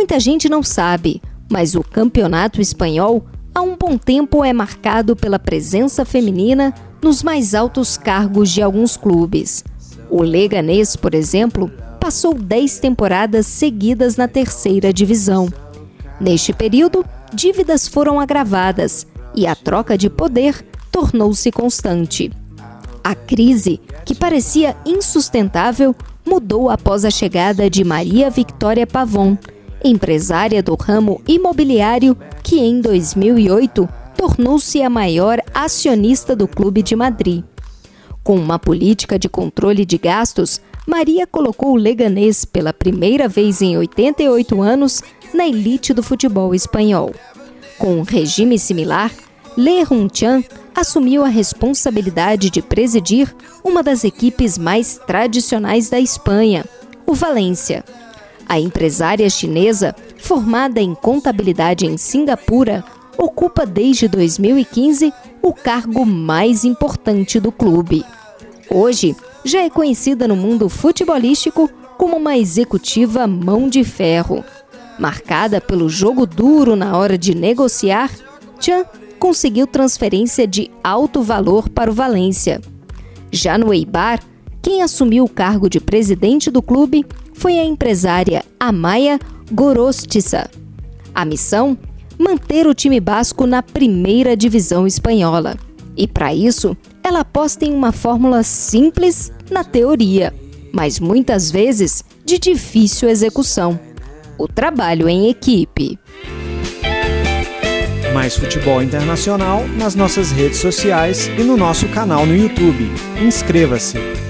Muita gente não sabe, mas o campeonato espanhol há um bom tempo é marcado pela presença feminina nos mais altos cargos de alguns clubes. O Leganês, por exemplo, passou 10 temporadas seguidas na terceira divisão. Neste período, dívidas foram agravadas e a troca de poder tornou-se constante. A crise, que parecia insustentável, mudou após a chegada de Maria Victoria Pavon, empresária do ramo imobiliário que em 2008 tornou-se a maior acionista do Clube de Madrid. Com uma política de controle de gastos, Maria colocou o Leganês pela primeira vez em 88 anos na elite do futebol espanhol. Com um regime similar, Le Hunchan assumiu a responsabilidade de presidir uma das equipes mais tradicionais da Espanha, o Valência. A empresária chinesa, formada em contabilidade em Singapura, ocupa desde 2015 o cargo mais importante do clube. Hoje, já é conhecida no mundo futebolístico como uma executiva mão de ferro. Marcada pelo jogo duro na hora de negociar, Chan conseguiu transferência de alto valor para o Valência. Já no Eibar, quem assumiu o cargo de presidente do clube foi a empresária Amaya Gorostiza. A missão? Manter o time basco na primeira divisão espanhola. E para isso, ela aposta em uma fórmula simples na teoria, mas muitas vezes de difícil execução: o trabalho em equipe. Mais futebol internacional nas nossas redes sociais e no nosso canal no YouTube. Inscreva-se!